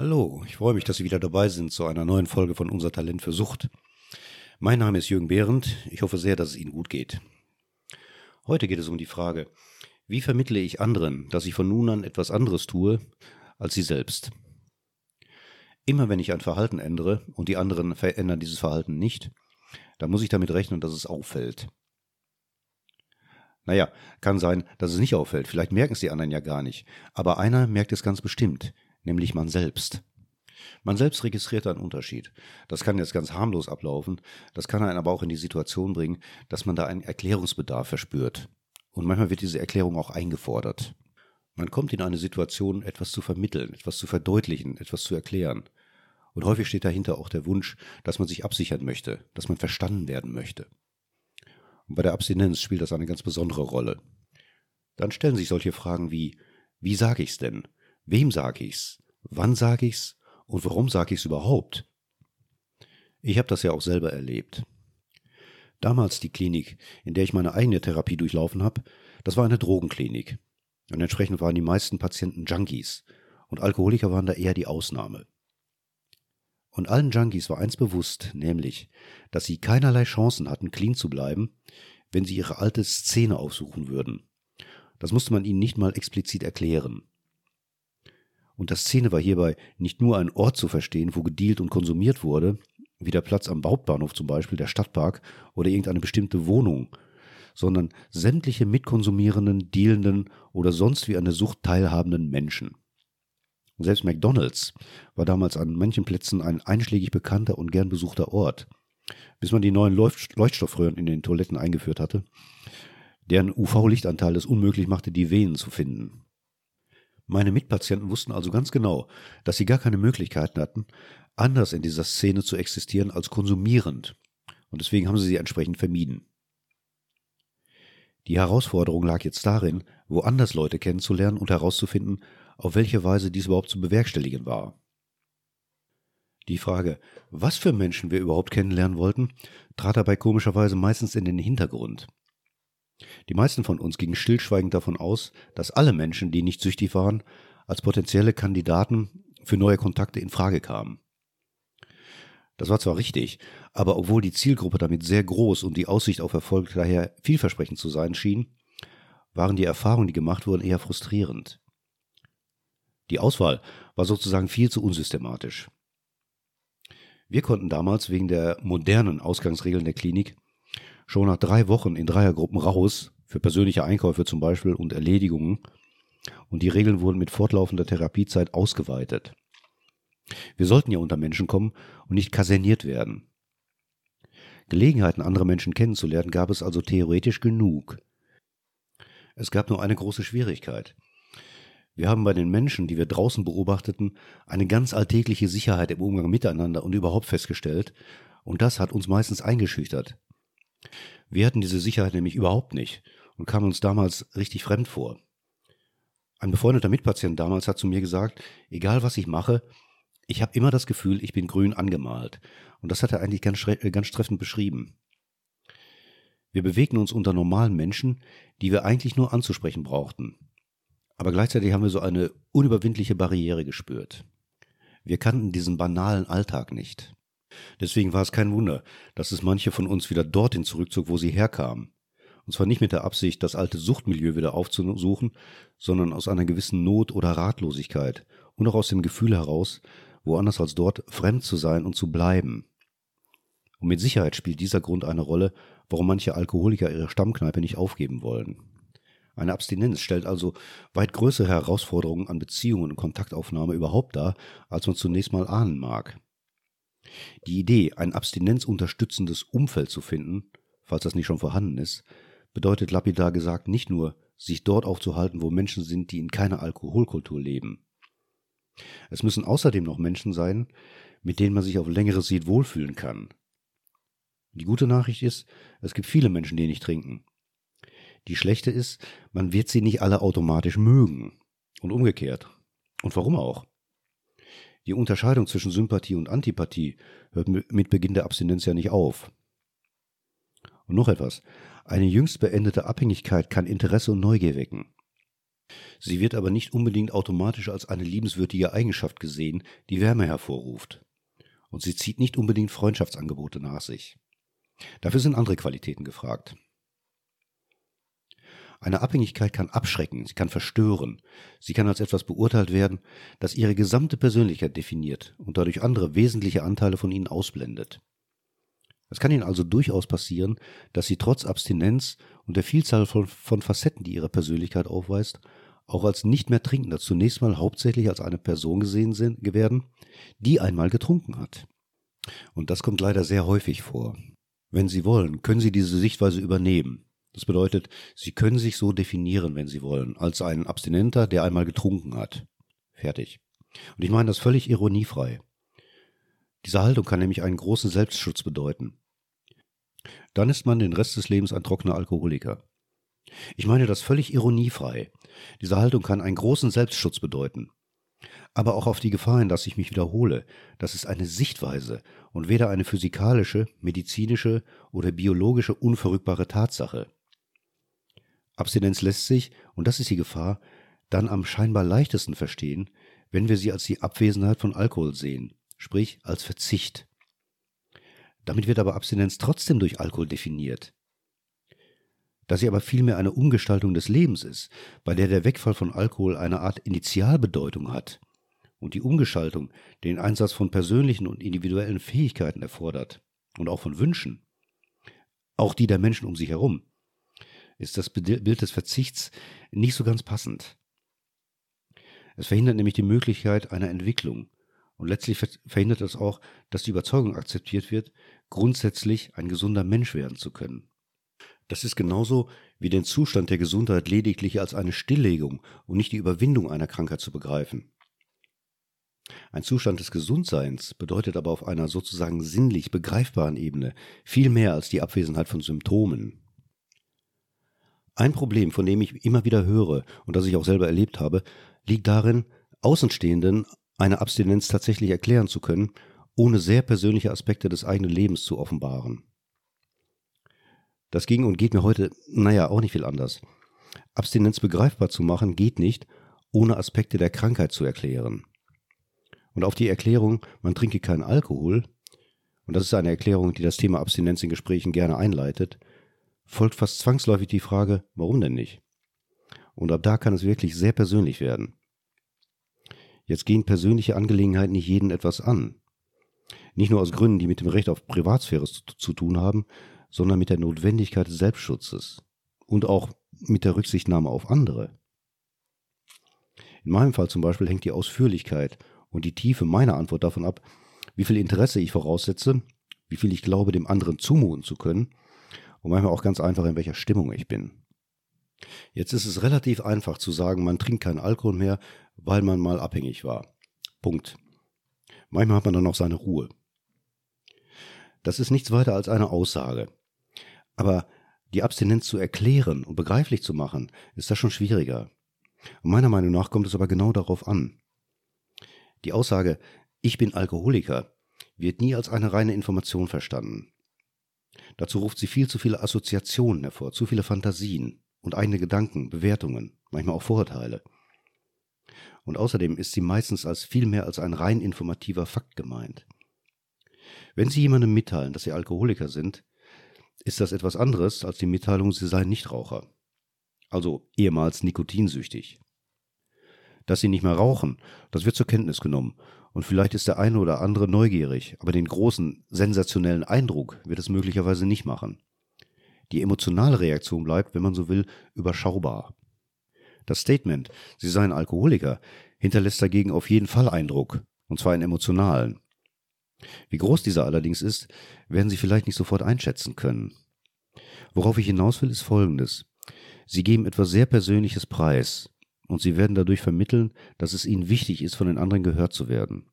Hallo, ich freue mich, dass Sie wieder dabei sind zu einer neuen Folge von Unser Talent für Sucht. Mein Name ist Jürgen Behrendt. Ich hoffe sehr, dass es Ihnen gut geht. Heute geht es um die Frage, wie vermittle ich anderen, dass ich von nun an etwas anderes tue als sie selbst? Immer wenn ich ein Verhalten ändere und die anderen verändern dieses Verhalten nicht, dann muss ich damit rechnen, dass es auffällt. Naja, kann sein, dass es nicht auffällt. Vielleicht merken es die anderen ja gar nicht. Aber einer merkt es ganz bestimmt nämlich man selbst. Man selbst registriert einen Unterschied. Das kann jetzt ganz harmlos ablaufen, das kann einen aber auch in die Situation bringen, dass man da einen Erklärungsbedarf verspürt. Und manchmal wird diese Erklärung auch eingefordert. Man kommt in eine Situation, etwas zu vermitteln, etwas zu verdeutlichen, etwas zu erklären. Und häufig steht dahinter auch der Wunsch, dass man sich absichern möchte, dass man verstanden werden möchte. Und bei der Abstinenz spielt das eine ganz besondere Rolle. Dann stellen sich solche Fragen wie, wie sage ich's denn? Wem sage ich's? Wann sage ich's? Und warum sage ich's überhaupt? Ich habe das ja auch selber erlebt. Damals die Klinik, in der ich meine eigene Therapie durchlaufen habe, das war eine Drogenklinik. Und entsprechend waren die meisten Patienten Junkies. Und Alkoholiker waren da eher die Ausnahme. Und allen Junkies war eins bewusst, nämlich, dass sie keinerlei Chancen hatten, clean zu bleiben, wenn sie ihre alte Szene aufsuchen würden. Das musste man ihnen nicht mal explizit erklären. Und das Szene war hierbei nicht nur ein Ort zu verstehen, wo gedealt und konsumiert wurde, wie der Platz am Hauptbahnhof zum Beispiel, der Stadtpark oder irgendeine bestimmte Wohnung, sondern sämtliche mitkonsumierenden, dealenden oder sonst wie an der Sucht teilhabenden Menschen. selbst McDonalds war damals an manchen Plätzen ein einschlägig bekannter und gern besuchter Ort, bis man die neuen Leuchtstoffröhren in den Toiletten eingeführt hatte, deren UV-Lichtanteil es unmöglich machte, die Venen zu finden. Meine Mitpatienten wussten also ganz genau, dass sie gar keine Möglichkeiten hatten, anders in dieser Szene zu existieren als konsumierend, und deswegen haben sie sie entsprechend vermieden. Die Herausforderung lag jetzt darin, woanders Leute kennenzulernen und herauszufinden, auf welche Weise dies überhaupt zu bewerkstelligen war. Die Frage, was für Menschen wir überhaupt kennenlernen wollten, trat dabei komischerweise meistens in den Hintergrund. Die meisten von uns gingen stillschweigend davon aus, dass alle Menschen, die nicht süchtig waren, als potenzielle Kandidaten für neue Kontakte in Frage kamen. Das war zwar richtig, aber obwohl die Zielgruppe damit sehr groß und die Aussicht auf Erfolg daher vielversprechend zu sein schien, waren die Erfahrungen, die gemacht wurden, eher frustrierend. Die Auswahl war sozusagen viel zu unsystematisch. Wir konnten damals wegen der modernen Ausgangsregeln der Klinik schon nach drei Wochen in Dreiergruppen raus, für persönliche Einkäufe zum Beispiel und Erledigungen. Und die Regeln wurden mit fortlaufender Therapiezeit ausgeweitet. Wir sollten ja unter Menschen kommen und nicht kaserniert werden. Gelegenheiten, andere Menschen kennenzulernen, gab es also theoretisch genug. Es gab nur eine große Schwierigkeit. Wir haben bei den Menschen, die wir draußen beobachteten, eine ganz alltägliche Sicherheit im Umgang miteinander und überhaupt festgestellt, und das hat uns meistens eingeschüchtert. Wir hatten diese Sicherheit nämlich überhaupt nicht und kamen uns damals richtig fremd vor. Ein befreundeter Mitpatient damals hat zu mir gesagt, egal was ich mache, ich habe immer das Gefühl, ich bin grün angemalt. Und das hat er eigentlich ganz, äh, ganz treffend beschrieben. Wir bewegen uns unter normalen Menschen, die wir eigentlich nur anzusprechen brauchten. Aber gleichzeitig haben wir so eine unüberwindliche Barriere gespürt. Wir kannten diesen banalen Alltag nicht. Deswegen war es kein Wunder, dass es manche von uns wieder dorthin zurückzog, wo sie herkamen. Und zwar nicht mit der Absicht, das alte Suchtmilieu wieder aufzusuchen, sondern aus einer gewissen Not oder Ratlosigkeit und auch aus dem Gefühl heraus, woanders als dort fremd zu sein und zu bleiben. Und mit Sicherheit spielt dieser Grund eine Rolle, warum manche Alkoholiker ihre Stammkneipe nicht aufgeben wollen. Eine Abstinenz stellt also weit größere Herausforderungen an Beziehungen und Kontaktaufnahme überhaupt dar, als man zunächst mal ahnen mag. Die Idee, ein abstinenzunterstützendes Umfeld zu finden, falls das nicht schon vorhanden ist, bedeutet lapidar gesagt nicht nur, sich dort aufzuhalten, wo Menschen sind, die in keiner Alkoholkultur leben. Es müssen außerdem noch Menschen sein, mit denen man sich auf längere Sicht wohlfühlen kann. Die gute Nachricht ist, es gibt viele Menschen, die nicht trinken. Die schlechte ist, man wird sie nicht alle automatisch mögen. Und umgekehrt. Und warum auch? Die Unterscheidung zwischen Sympathie und Antipathie hört mit Beginn der Abstinenz ja nicht auf. Und noch etwas. Eine jüngst beendete Abhängigkeit kann Interesse und Neugier wecken. Sie wird aber nicht unbedingt automatisch als eine liebenswürdige Eigenschaft gesehen, die Wärme hervorruft. Und sie zieht nicht unbedingt Freundschaftsangebote nach sich. Dafür sind andere Qualitäten gefragt. Eine Abhängigkeit kann abschrecken, sie kann verstören, sie kann als etwas beurteilt werden, das ihre gesamte Persönlichkeit definiert und dadurch andere wesentliche Anteile von ihnen ausblendet. Es kann ihnen also durchaus passieren, dass sie trotz Abstinenz und der Vielzahl von, von Facetten, die ihre Persönlichkeit aufweist, auch als nicht mehr Trinkender zunächst mal hauptsächlich als eine Person gesehen sind, werden, die einmal getrunken hat. Und das kommt leider sehr häufig vor. Wenn Sie wollen, können Sie diese Sichtweise übernehmen. Das bedeutet, Sie können sich so definieren, wenn Sie wollen, als ein Abstinenter, der einmal getrunken hat. Fertig. Und ich meine das völlig ironiefrei. Diese Haltung kann nämlich einen großen Selbstschutz bedeuten. Dann ist man den Rest des Lebens ein trockener Alkoholiker. Ich meine das völlig ironiefrei. Diese Haltung kann einen großen Selbstschutz bedeuten. Aber auch auf die Gefahr hin, dass ich mich wiederhole. Das ist eine Sichtweise und weder eine physikalische, medizinische oder biologische unverrückbare Tatsache. Abstinenz lässt sich, und das ist die Gefahr, dann am scheinbar leichtesten verstehen, wenn wir sie als die Abwesenheit von Alkohol sehen, sprich als Verzicht. Damit wird aber Abstinenz trotzdem durch Alkohol definiert. Da sie aber vielmehr eine Umgestaltung des Lebens ist, bei der der Wegfall von Alkohol eine Art Initialbedeutung hat und die Umgestaltung den Einsatz von persönlichen und individuellen Fähigkeiten erfordert und auch von Wünschen, auch die der Menschen um sich herum, ist das Bild des Verzichts nicht so ganz passend. Es verhindert nämlich die Möglichkeit einer Entwicklung und letztlich verhindert es auch, dass die Überzeugung akzeptiert wird, grundsätzlich ein gesunder Mensch werden zu können. Das ist genauso wie den Zustand der Gesundheit lediglich als eine Stilllegung und nicht die Überwindung einer Krankheit zu begreifen. Ein Zustand des Gesundseins bedeutet aber auf einer sozusagen sinnlich begreifbaren Ebene viel mehr als die Abwesenheit von Symptomen. Ein Problem, von dem ich immer wieder höre und das ich auch selber erlebt habe, liegt darin, Außenstehenden eine Abstinenz tatsächlich erklären zu können, ohne sehr persönliche Aspekte des eigenen Lebens zu offenbaren. Das ging und geht mir heute, naja, auch nicht viel anders. Abstinenz begreifbar zu machen geht nicht, ohne Aspekte der Krankheit zu erklären. Und auf die Erklärung, man trinke keinen Alkohol, und das ist eine Erklärung, die das Thema Abstinenz in Gesprächen gerne einleitet, folgt fast zwangsläufig die Frage, warum denn nicht? Und ab da kann es wirklich sehr persönlich werden. Jetzt gehen persönliche Angelegenheiten nicht jeden etwas an. Nicht nur aus Gründen, die mit dem Recht auf Privatsphäre zu, tun haben, sondern mit der Notwendigkeit des Selbstschutzes und auch mit der Rücksichtnahme auf andere. In meinem Fall zum Beispiel hängt die Ausführlichkeit und die Tiefe meiner Antwort davon ab, wie viel Interesse ich voraussetze, wie viel ich glaube, dem anderen zumuten zu können und manchmal auch ganz einfach, in welcher Stimmung ich bin. Jetzt ist es relativ einfach zu sagen, man trinkt keinen Alkohol mehr, weil man mal abhängig war. Punkt. Manchmal hat man dann noch seine Ruhe. Das ist nichts weiter als eine Aussage. Aber die Abstinenz zu erklären und begreiflich zu machen, ist das schon schwieriger. Und meiner Meinung nach kommt es aber genau darauf an. Die Aussage, ich bin Alkoholiker, wird nie als eine reine Information verstanden. Dazu ruft sie viel zu viele Assoziationen hervor, zu viele Fantasien und eigene Gedanken, Bewertungen, manchmal auch Vorurteile. Und außerdem ist sie meistens als viel mehr als ein rein informativer Fakt gemeint. Wenn Sie jemandem mitteilen, dass Sie Alkoholiker sind, ist das etwas anderes als die Mitteilung, Sie seien Nichtraucher. Also ehemals nikotinsüchtig. Dass Sie nicht mehr rauchen, das wird zur Kenntnis genommen. Und vielleicht ist der eine oder andere neugierig, aber den großen, sensationellen Eindruck wird es möglicherweise nicht machen. Die emotionale Reaktion bleibt, wenn man so will, überschaubar. Das Statement, Sie seien Alkoholiker, hinterlässt dagegen auf jeden Fall Eindruck, und zwar einen emotionalen. Wie groß dieser allerdings ist, werden Sie vielleicht nicht sofort einschätzen können. Worauf ich hinaus will, ist Folgendes. Sie geben etwas sehr Persönliches preis, und Sie werden dadurch vermitteln, dass es Ihnen wichtig ist, von den anderen gehört zu werden.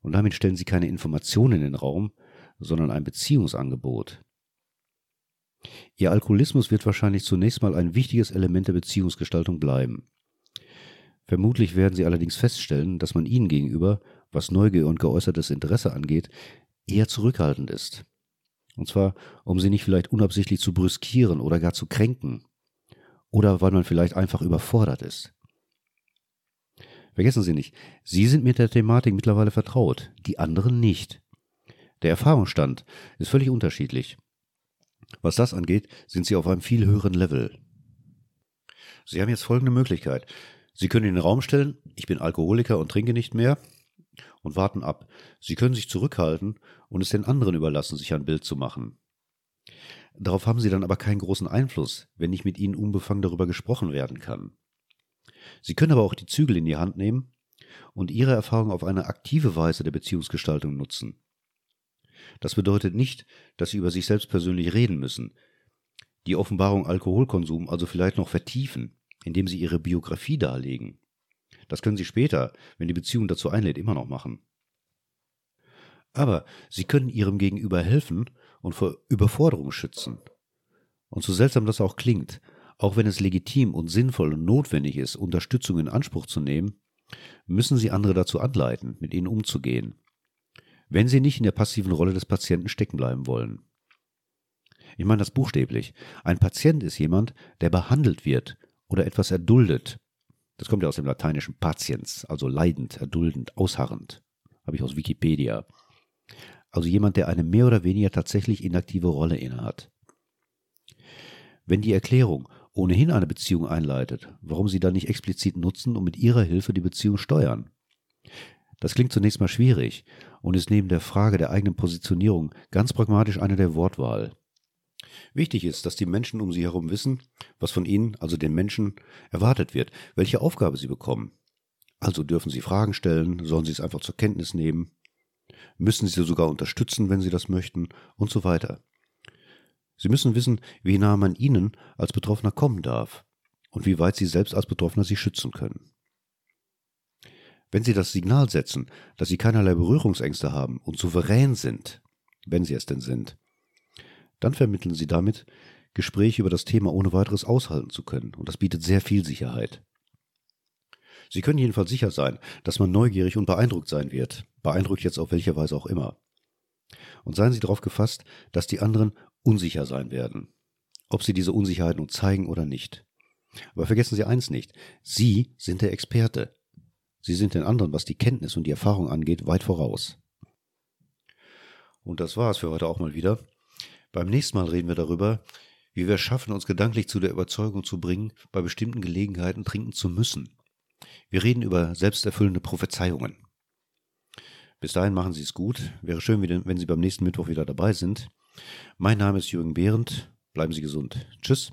Und damit stellen Sie keine Informationen in den Raum, sondern ein Beziehungsangebot. Ihr Alkoholismus wird wahrscheinlich zunächst mal ein wichtiges Element der Beziehungsgestaltung bleiben. Vermutlich werden Sie allerdings feststellen, dass man Ihnen gegenüber was Neugier und geäußertes Interesse angeht, eher zurückhaltend ist. Und zwar, um sie nicht vielleicht unabsichtlich zu brüskieren oder gar zu kränken. Oder weil man vielleicht einfach überfordert ist. Vergessen Sie nicht, Sie sind mit der Thematik mittlerweile vertraut, die anderen nicht. Der Erfahrungsstand ist völlig unterschiedlich. Was das angeht, sind Sie auf einem viel höheren Level. Sie haben jetzt folgende Möglichkeit. Sie können in den Raum stellen, ich bin Alkoholiker und trinke nicht mehr, und warten ab. Sie können sich zurückhalten und es den anderen überlassen, sich ein Bild zu machen. Darauf haben Sie dann aber keinen großen Einfluss, wenn nicht mit Ihnen unbefangen darüber gesprochen werden kann. Sie können aber auch die Zügel in die Hand nehmen und Ihre Erfahrung auf eine aktive Weise der Beziehungsgestaltung nutzen. Das bedeutet nicht, dass Sie über sich selbst persönlich reden müssen, die Offenbarung Alkoholkonsum also vielleicht noch vertiefen, indem Sie Ihre Biografie darlegen. Das können Sie später, wenn die Beziehung dazu einlädt, immer noch machen. Aber Sie können Ihrem Gegenüber helfen und vor Überforderung schützen. Und so seltsam das auch klingt, auch wenn es legitim und sinnvoll und notwendig ist, Unterstützung in Anspruch zu nehmen, müssen Sie andere dazu anleiten, mit ihnen umzugehen, wenn Sie nicht in der passiven Rolle des Patienten stecken bleiben wollen. Ich meine das buchstäblich. Ein Patient ist jemand, der behandelt wird oder etwas erduldet. Das kommt ja aus dem lateinischen patiens, also leidend, erduldend, ausharrend. Habe ich aus Wikipedia. Also jemand, der eine mehr oder weniger tatsächlich inaktive Rolle innehat. Wenn die Erklärung ohnehin eine Beziehung einleitet, warum sie dann nicht explizit nutzen und mit ihrer Hilfe die Beziehung steuern? Das klingt zunächst mal schwierig und ist neben der Frage der eigenen Positionierung ganz pragmatisch eine der Wortwahl. Wichtig ist, dass die Menschen um sie herum wissen, was von ihnen, also den Menschen, erwartet wird, welche Aufgabe sie bekommen. Also dürfen sie Fragen stellen, sollen sie es einfach zur Kenntnis nehmen, müssen sie sogar unterstützen, wenn sie das möchten und so weiter. Sie müssen wissen, wie nah man ihnen als Betroffener kommen darf und wie weit sie selbst als Betroffener sich schützen können. Wenn Sie das Signal setzen, dass Sie keinerlei Berührungsängste haben und souverän sind, wenn Sie es denn sind, dann vermitteln Sie damit, Gespräche über das Thema ohne weiteres aushalten zu können, und das bietet sehr viel Sicherheit. Sie können jedenfalls sicher sein, dass man neugierig und beeindruckt sein wird, beeindruckt jetzt auf welche Weise auch immer. Und seien Sie darauf gefasst, dass die anderen unsicher sein werden, ob Sie diese Unsicherheit nun zeigen oder nicht. Aber vergessen Sie eins nicht, Sie sind der Experte. Sie sind den anderen, was die Kenntnis und die Erfahrung angeht, weit voraus. Und das war es für heute auch mal wieder. Beim nächsten Mal reden wir darüber, wie wir schaffen, uns gedanklich zu der Überzeugung zu bringen, bei bestimmten Gelegenheiten trinken zu müssen. Wir reden über selbsterfüllende Prophezeiungen. Bis dahin machen Sie es gut. Wäre schön, wenn Sie beim nächsten Mittwoch wieder dabei sind. Mein Name ist Jürgen Behrendt. Bleiben Sie gesund. Tschüss.